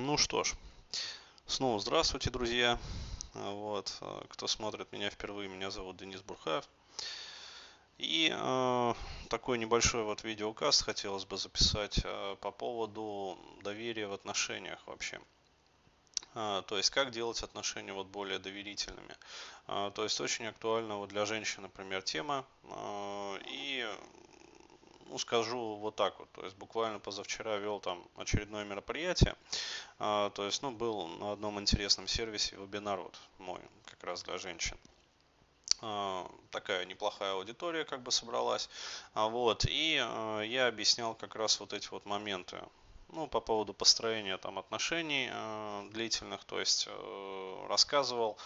Ну что ж, снова здравствуйте, друзья. Вот, э, кто смотрит меня впервые, меня зовут Денис Бурхаев. И э, такой небольшой вот видеокаст хотелось бы записать э, по поводу доверия в отношениях вообще. Э, то есть как делать отношения вот более доверительными. Э, то есть очень актуальна вот для женщин, например, тема. И ну, скажу вот так вот, то есть буквально позавчера вел там очередное мероприятие, а, то есть, ну, был на одном интересном сервисе вебинар вот мой, как раз для женщин. А, такая неплохая аудитория как бы собралась, а, вот, и я объяснял как раз вот эти вот моменты, ну, по поводу построения там отношений э, длительных, то есть э, рассказывал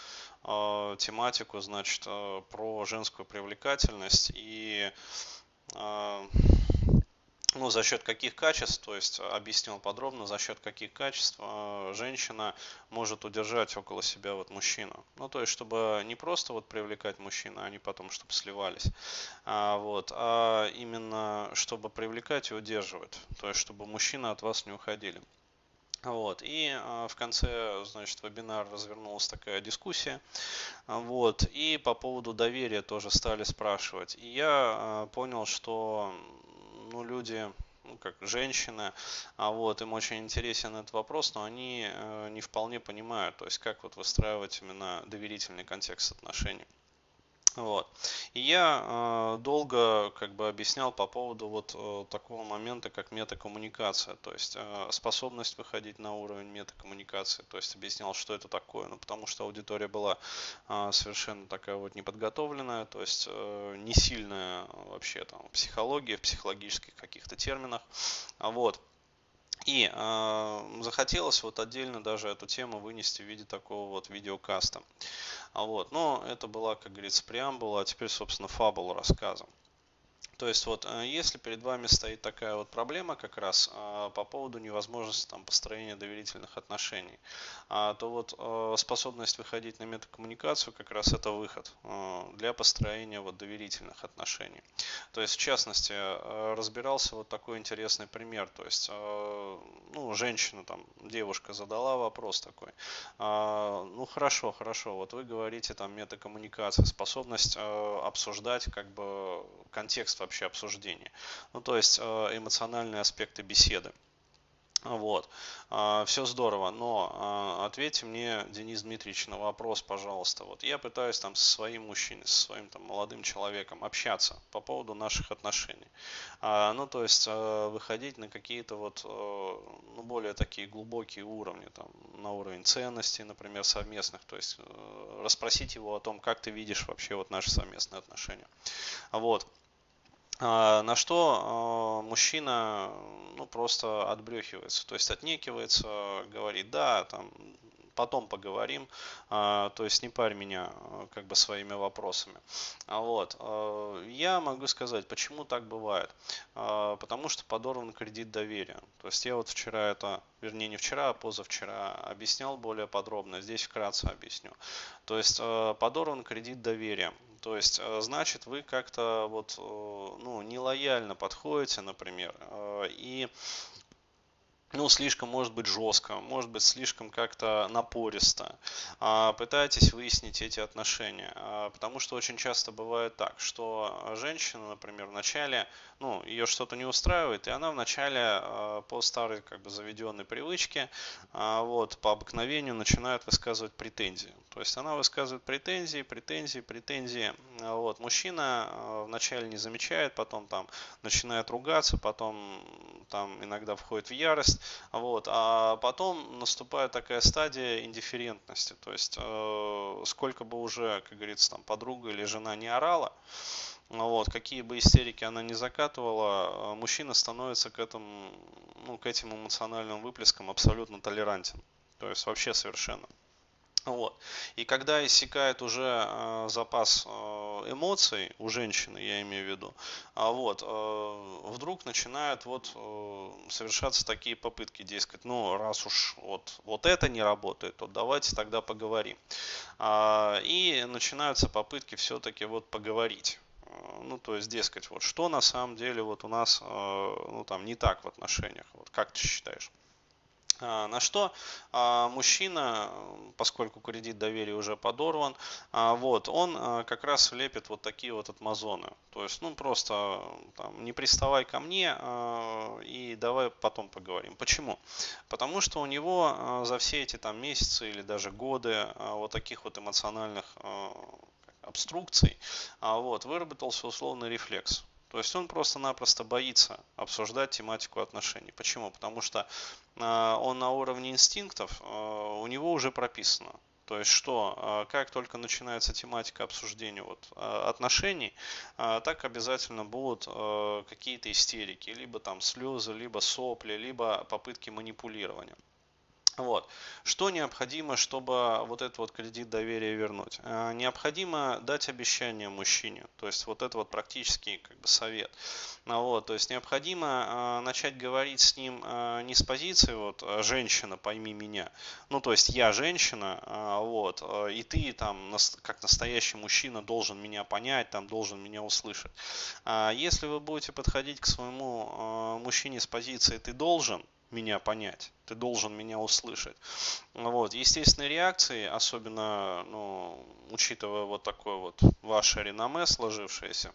э, тематику, значит, э, про женскую привлекательность и а, ну, за счет каких качеств, то есть объяснил подробно, за счет каких качеств а, женщина может удержать около себя вот мужчину. Ну, то есть, чтобы не просто вот привлекать мужчину, а не потом, чтобы сливались, а, вот, а именно, чтобы привлекать и удерживать, то есть, чтобы мужчины от вас не уходили. Вот. И э, в конце, значит, вебинара развернулась такая дискуссия. Вот. И по поводу доверия тоже стали спрашивать. И я э, понял, что ну, люди, ну, как женщины, а вот им очень интересен этот вопрос, но они э, не вполне понимают, то есть как вот выстраивать именно доверительный контекст отношений. Вот. И я э, долго как бы объяснял по поводу вот э, такого момента, как метакоммуникация, то есть э, способность выходить на уровень метакоммуникации, то есть объяснял, что это такое, ну потому что аудитория была э, совершенно такая вот неподготовленная, то есть э, не сильная вообще там психология, в психологических каких-то терминах, а вот. И э, захотелось вот отдельно даже эту тему вынести в виде такого вот видеокаста. А вот, но это была, как говорится, преамбула, а теперь, собственно, фабула рассказа. То есть вот э, если перед вами стоит такая вот проблема как раз э, по поводу невозможности там, построения доверительных отношений, а, то вот э, способность выходить на метакоммуникацию как раз это выход для построения вот доверительных отношений. То есть в частности разбирался вот такой интересный пример. То есть ну, женщина там, девушка задала вопрос такой. Ну хорошо, хорошо, вот вы говорите там метакоммуникация, способность обсуждать как бы контекст вообще обсуждения. Ну, то есть э, эмоциональные аспекты беседы. Вот. А, Все здорово, но а, ответьте мне, Денис Дмитриевич, на вопрос, пожалуйста. Вот я пытаюсь там со своим мужчиной, со своим там молодым человеком общаться по поводу наших отношений. А, ну, то есть выходить на какие-то вот, э, ну, более такие глубокие уровни, там, на уровень ценностей, например, совместных, то есть э, расспросить его о том, как ты видишь вообще вот наши совместные отношения. Вот. А, на что а, мужчина ну, просто отбрехивается, то есть отнекивается, говорит, да, там, потом поговорим, а, то есть не парь меня как бы своими вопросами. Вот. Я могу сказать, почему так бывает. Потому что подорван кредит доверия. То есть я вот вчера это, вернее не вчера, а позавчера объяснял более подробно, здесь вкратце объясню. То есть подорван кредит доверия. То есть, э, значит, вы как-то вот, э, ну, нелояльно подходите, например, э, и ну, слишком, может быть, жестко, может быть, слишком как-то напористо. А, пытаетесь выяснить эти отношения. А, потому что очень часто бывает так, что женщина, например, вначале, ну, ее что-то не устраивает, и она вначале а, по старой, как бы, заведенной привычке, вот, по обыкновению начинает высказывать претензии. То есть она высказывает претензии, претензии, претензии. Вот, мужчина вначале не замечает, потом там начинает ругаться, потом там иногда входит в ярость, вот. А потом наступает такая стадия индифферентности. То есть, э, сколько бы уже, как говорится, там подруга или жена не орала, вот, какие бы истерики она не закатывала, э, мужчина становится к, этому, ну, к этим эмоциональным выплескам абсолютно толерантен. То есть вообще совершенно. Вот. И когда иссякает уже э, запас э, эмоций у женщины, я имею в виду, а вот, э, вдруг начинают вот э, совершаться такие попытки, дескать, ну раз уж вот, вот это не работает, то давайте тогда поговорим. А, и начинаются попытки все-таки вот поговорить. Э, ну, то есть, дескать, вот что на самом деле вот у нас, э, ну, там, не так в отношениях, вот как ты считаешь? А, на что а, мужчина, поскольку кредит доверия уже подорван, а, вот, он как раз лепит вот такие вот отмазоны. То есть, ну просто там, не приставай ко мне и давай потом поговорим. Почему? Потому что у него за все эти там месяцы или даже годы вот таких вот эмоциональных обструкций вот, выработался условный рефлекс. То есть он просто-напросто боится обсуждать тематику отношений. Почему? Потому что а, он на уровне инстинктов, а, у него уже прописано. То есть что, а, как только начинается тематика обсуждения вот, отношений, так обязательно будут какие-то истерики, либо там слезы, либо сопли, либо попытки манипулирования. Вот. Что необходимо, чтобы вот этот вот кредит доверия вернуть? А, необходимо дать обещание мужчине, то есть вот это вот практический как бы совет. А, вот, то есть необходимо а, начать говорить с ним не с позиции вот женщина, пойми меня, ну то есть я женщина, вот, и ты там как настоящий мужчина должен меня понять, там должен меня услышать. Если вы будете подходить к своему мужчине с позиции ты должен, меня понять, ты должен меня услышать. Вот. Естественные реакции, особенно ну, учитывая вот такое вот ваше реноме сложившееся,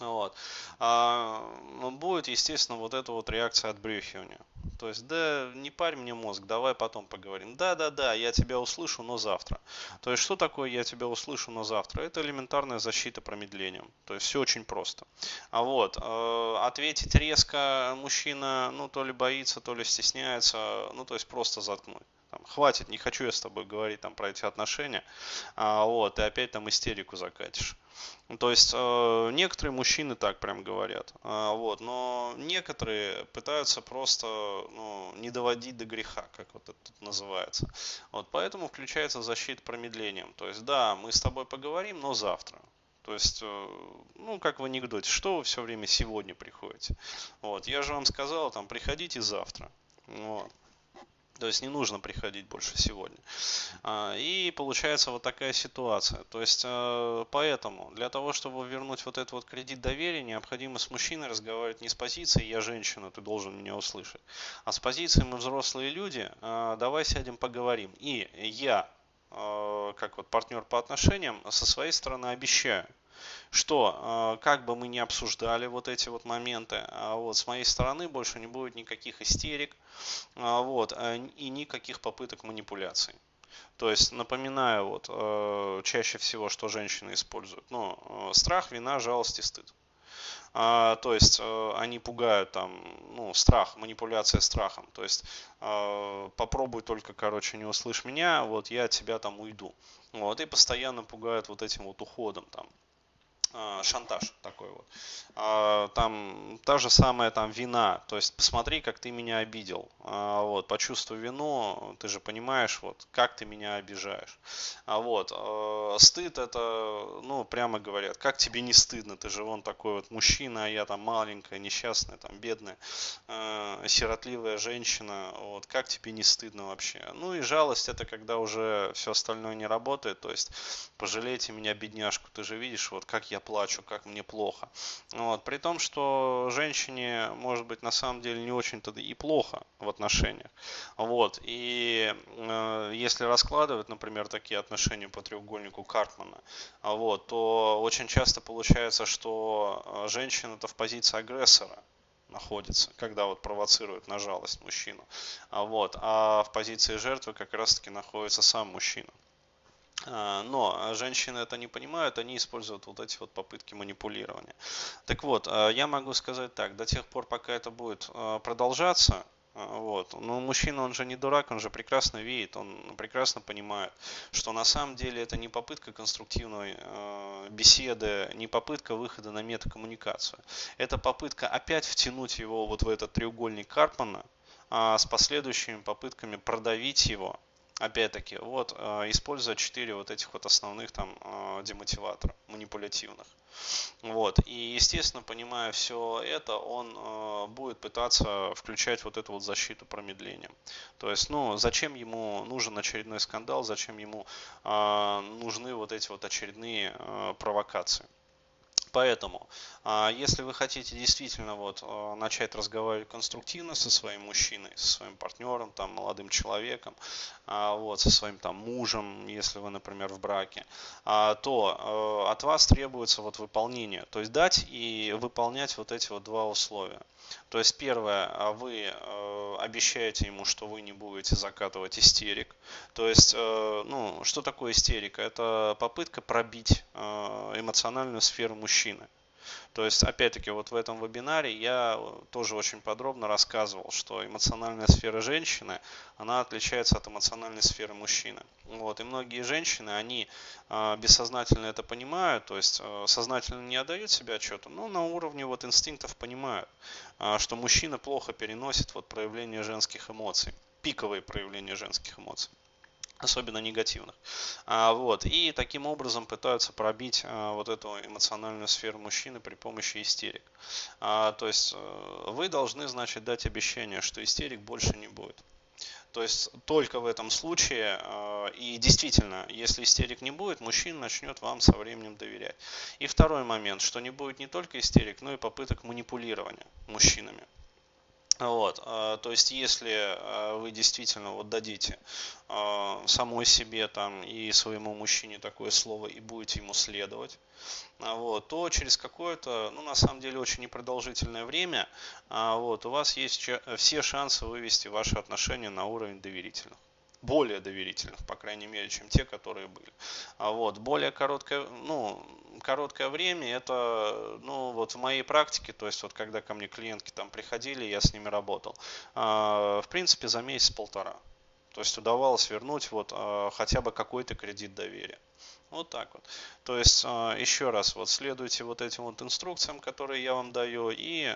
вот, а, ну, будет, естественно, вот эта вот реакция отбрюхивания. То есть, да, не парь мне мозг, давай потом поговорим. Да, да, да, я тебя услышу, но завтра. То есть, что такое я тебя услышу, но завтра? Это элементарная защита промедлением. То есть, все очень просто. А вот, э, ответить резко мужчина, ну, то ли боится, то ли стесняется, ну, то есть, просто заткнуть. Там, хватит, не хочу я с тобой говорить там про эти отношения. А, вот, и опять там истерику закатишь. Ну, то есть э, некоторые мужчины так прям говорят, э, вот, но некоторые пытаются просто ну, не доводить до греха, как вот это тут называется. Вот, поэтому включается защита промедлением. То есть да, мы с тобой поговорим, но завтра. То есть, э, ну, как в анекдоте, что вы все время сегодня приходите? Вот, я же вам сказал, там, приходите завтра. Вот. То есть не нужно приходить больше сегодня. А, и получается вот такая ситуация. То есть э, поэтому для того, чтобы вернуть вот этот вот кредит доверия, необходимо с мужчиной разговаривать не с позиции «я женщина, ты должен меня услышать», а с позиции «мы взрослые люди, э, давай сядем поговорим». И я, э, как вот партнер по отношениям, со своей стороны обещаю, что а, как бы мы ни обсуждали вот эти вот моменты, а вот с моей стороны больше не будет никаких истерик а, вот, и никаких попыток манипуляций. То есть, напоминаю, вот, чаще всего, что женщины используют, ну, страх, вина, жалость и стыд. А, то есть они пугают там, ну, страх, манипуляция страхом. То есть попробуй только, короче, не услышь меня, вот я от тебя там уйду. Вот, и постоянно пугают вот этим вот уходом там. А, шантаж такой вот. А, там та же самая там вина, то есть посмотри, как ты меня обидел, а, вот, почувствуй вину, ты же понимаешь, вот, как ты меня обижаешь. А вот, стыд это, ну, прямо говорят, как тебе не стыдно, ты же вон такой вот мужчина, а я там маленькая, несчастная, там, бедная, сиротливая женщина, вот, как тебе не стыдно вообще. Ну и жалость это когда уже все остальное не работает, то есть пожалейте меня, бедняжку, ты же видишь, вот, как я плачу, как мне плохо. Вот. При том, что женщине может быть на самом деле не очень-то и плохо в отношениях. Вот. И э, если раскладывать, например, такие отношения по треугольнику Карпмана, вот, то очень часто получается, что э, женщина-то в позиции агрессора находится, когда вот провоцирует на жалость мужчину. А, вот, а в позиции жертвы как раз-таки находится сам мужчина. А, но женщины это не понимают, они используют вот эти вот попытки манипулирования. Так вот, а, я могу сказать так, до тех пор, пока это будет а, продолжаться, вот. Но мужчина, он же не дурак, он же прекрасно видит, он прекрасно понимает, что на самом деле это не попытка конструктивной э, беседы, не попытка выхода на метакоммуникацию. Это попытка опять втянуть его вот в этот треугольник Карпмана э, с последующими попытками продавить его опять-таки, вот, э, используя четыре вот этих вот основных там э, демотиватора манипулятивных. Вот, и, естественно, понимая все это, он э, будет пытаться включать вот эту вот защиту промедлением. То есть, ну, зачем ему нужен очередной скандал, зачем ему нужны вот эти вот очередные провокации. Поэтому, а, если вы хотите действительно вот а, начать разговаривать конструктивно со своим мужчиной, со своим партнером, там, молодым человеком, а, вот, со своим там мужем, если вы, например, в браке, то от вас требуется вот выполнение, то есть дать и выполнять вот эти вот два условия. То есть первое, вы обещаете ему, что вы не будете закатывать истерик. То есть, ну, что такое истерика? Это попытка пробить эмоциональную сферу мужчины. То есть, опять-таки, вот в этом вебинаре я тоже очень подробно рассказывал, что эмоциональная сфера женщины, она отличается от эмоциональной сферы мужчины. Вот, и многие женщины, они э, бессознательно это понимают, то есть э, сознательно не отдают себе отчета, но на уровне вот инстинктов понимают, э, что мужчина плохо переносит вот проявление женских эмоций, пиковые проявления женских эмоций особенно негативных. А, вот, и таким образом пытаются пробить а, вот эту эмоциональную сферу мужчины при помощи истерик. А, то есть э, вы должны, значит, дать обещание, что истерик больше не будет. То есть только в этом случае, и действительно, если истерик не будет, мужчина начнет вам со временем доверять. И второй момент, что не будет не только истерик, но и попыток манипулирования мужчинами. Вот, а, то есть, если а, вы действительно вот дадите а, самой себе там и своему мужчине такое слово и будете ему следовать, вот, то через какое-то, ну на самом деле очень непродолжительное время, вот, у вас есть все шансы вывести ваши отношения на уровень доверительных более доверительных, по крайней мере, чем те, которые были. А вот более короткое, ну, короткое время, это, ну, вот в моей практике, то есть вот когда ко мне клиентки там приходили, я с ними работал, а, в принципе, за месяц-полтора. То есть удавалось вернуть вот а, хотя бы какой-то кредит доверия. Вот так вот. То есть, еще раз, вот следуйте вот этим вот инструкциям, которые я вам даю, и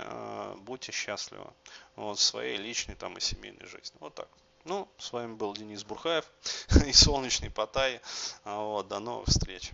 будьте счастливы вот, в своей личной там и семейной жизни. Вот так. Ну, с вами был Денис Бурхаев и Солнечный Паттай. Вот, до новых встреч.